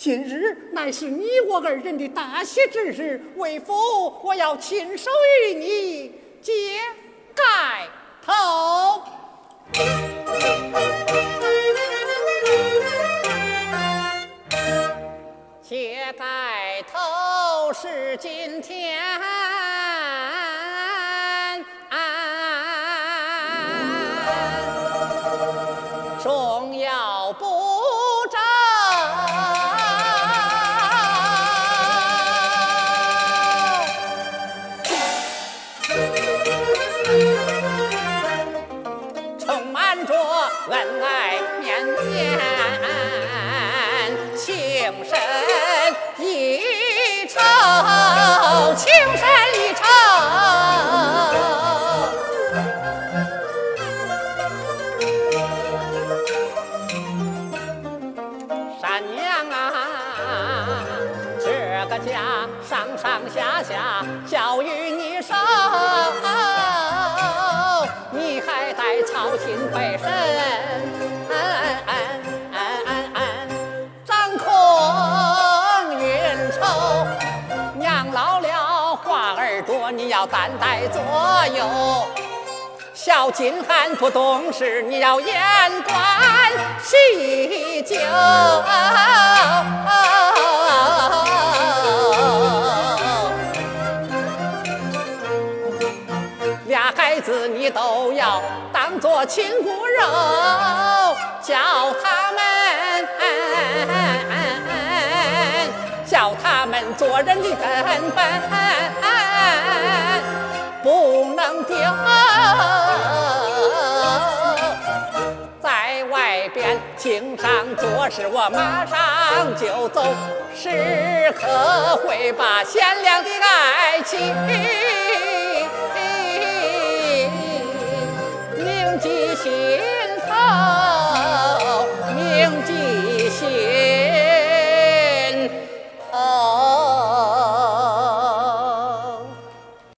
今日乃是你我二人的大喜之日，为父我要亲手与你揭盖头。揭盖头是今天。充满着恩爱绵绵，情深意长，情深意长。山娘啊，这个家上上下下教育你生。操心费神，掌控运筹。娘老了话儿多，你要担待左右。小金汉不懂事，你要严管细究。孩子你都要当做亲骨肉，教他们，教他们做人的根本，不能丢。在外边经常做事，我马上就走，时刻会把贤良的爱情。起。